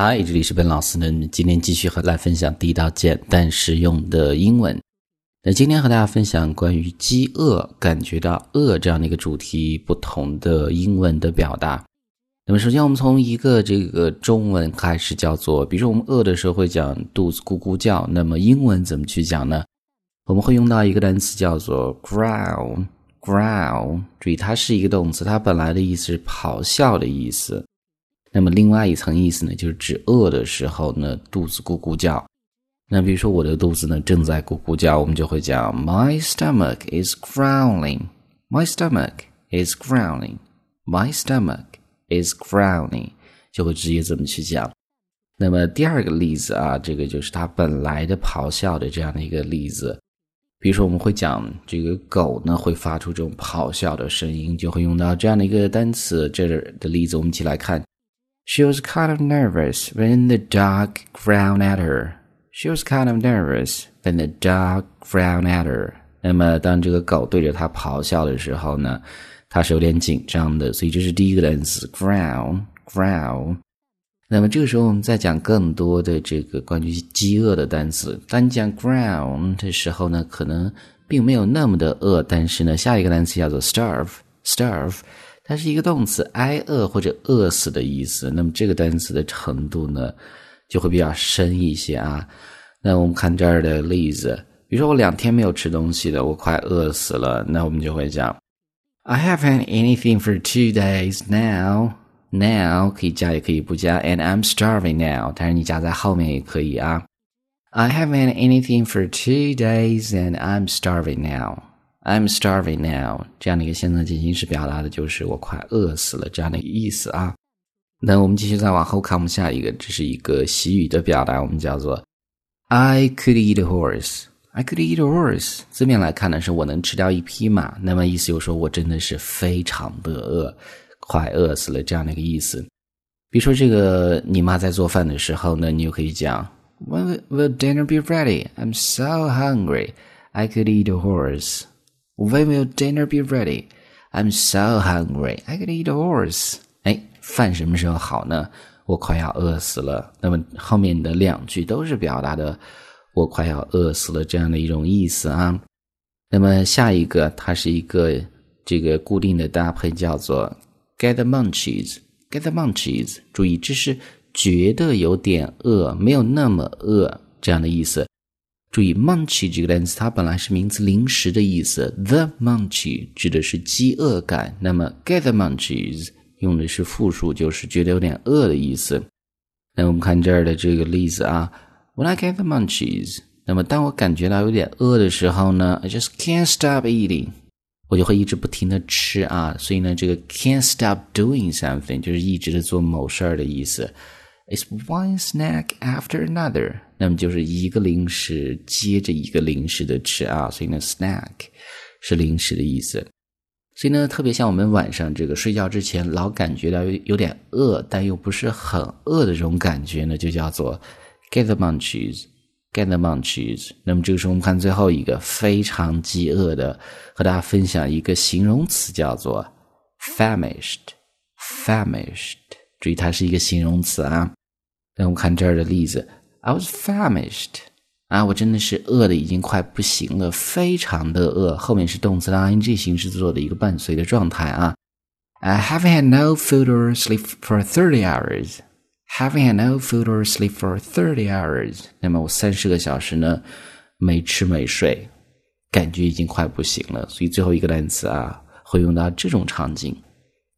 嗨，这里是本老师呢。今天继续和大家分享地道简单实用的英文。那今天和大家分享关于饥饿、感觉到饿这样的一个主题，不同的英文的表达。那么，首先我们从一个这个中文开始，叫做，比如说我们饿的时候会讲肚子咕咕叫，那么英文怎么去讲呢？我们会用到一个单词叫做 growl，growl。注意，它是一个动词，它本来的意思是咆哮的意思。那么另外一层意思呢，就是指饿的时候呢，肚子咕咕叫。那比如说我的肚子呢正在咕咕叫，我们就会讲 My stomach is growling. My stomach is growling. My stomach is growling. 就会直接这么去讲。那么第二个例子啊，这个就是它本来的咆哮的这样的一个例子。比如说我们会讲这个狗呢会发出这种咆哮的声音，就会用到这样的一个单词。这的例子我们一起来看。She was kind of nervous when the dog growled at her. She was kind of nervous when the dog growled at her. 那么，当这个狗对着它咆哮的时候呢，它是有点紧张的。所以这是第一个单词 growl growl。那么这个时候，我们再讲更多的这个关于饥饿的单词。当你讲 growl 的时候呢，可能并没有那么的饿，但是呢，下一个单词叫做 starve starve。它是一个动词，挨饿或者饿死的意思。那么这个单词的程度呢，就会比较深一些啊。那我们看这儿的例子，比如说我两天没有吃东西了，我快饿死了。那我们就会讲，I haven't anything for two days now. Now 可以加也可以不加，and I'm starving now。但是你加在后面也可以啊。I haven't anything for two days, and I'm starving now. I'm starving now，这样的一个现在进行时表达的就是我快饿死了这样的一个意思啊。那我们继续再往后看，我们下一个这是一个习语的表达，我们叫做 I could eat a horse。I could eat a horse。字面来看呢，是我能吃掉一匹马。那么意思就是说我真的是非常的饿，快饿死了这样的一个意思。比如说这个你妈在做饭的时候呢，你就可以讲 When will dinner be ready? I'm so hungry. I could eat a horse. When will dinner be ready? I'm so hungry. I could eat a horse. 哎，饭什么时候好呢？我快要饿死了。那么后面的两句都是表达的我快要饿死了这样的一种意思啊。那么下一个，它是一个这个固定的搭配，叫做 get the munchies。get the munchies。注意，这是觉得有点饿，没有那么饿这样的意思。注意，munch 这个单词，它本来是名词“零食”的意思。The munch 指的是饥饿感，那么 get the munchies 用的是复数，就是觉得有点饿的意思。那我们看这儿的这个例子啊，When I get the munchies，那么当我感觉到有点饿的时候呢，I just can't stop eating，我就会一直不停的吃啊。所以呢，这个 can't stop doing something 就是一直的做某事儿的意思。It's one snack after another，那么就是一个零食接着一个零食的吃啊，所以呢，snack 是零食的意思。所以呢，特别像我们晚上这个睡觉之前老感觉到有有点饿，但又不是很饿的这种感觉呢，就叫做 get the munches，get the munches。那么这个时候我们看最后一个非常饥饿的，和大家分享一个形容词叫做 famished，famished。注意它是一个形容词啊。那我们看这儿的例子，I was famished，啊，我真的是饿的已经快不行了，非常的饿。后面是动词的 ing 形式做的一个伴随的状态啊。I haven't had no food or sleep for thirty hours. Haven't had no food or sleep for thirty hours. 那么我三十个小时呢，没吃没睡，感觉已经快不行了。所以最后一个单词啊，会用到这种场景。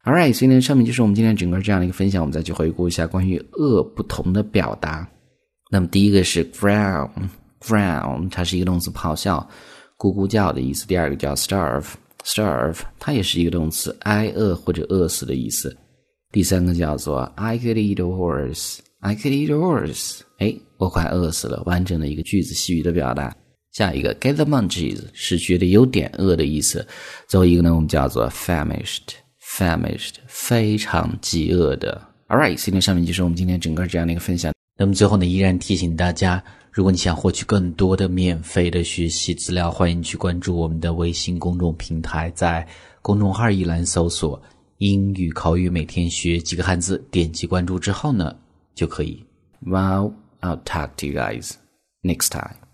All right，所以呢，上面就是我们今天整个这样的一个分享。我们再去回顾一下关于饿不同的表达。那么第一个是 growl，growl，它是一个动词，咆哮、咕咕叫的意思。第二个叫 starve，starve，它也是一个动词，挨饿或者饿死的意思。第三个叫做 I could eat a horse，I could eat a horse，哎，我快饿死了，完整的一个句子，细语的表达。下一个 get the munchies 是觉得有点饿的意思。最后一个呢，我们叫做 famished。famished，非常饥饿的。All right，今天上面就是我们今天整个这样的一个分享。那么最后呢，依然提醒大家，如果你想获取更多的免费的学习资料，欢迎去关注我们的微信公众平台，在公众号一栏搜索“英语口语每天学几个汉字”，点击关注之后呢，就可以 Well, I'll talk to you guys next time.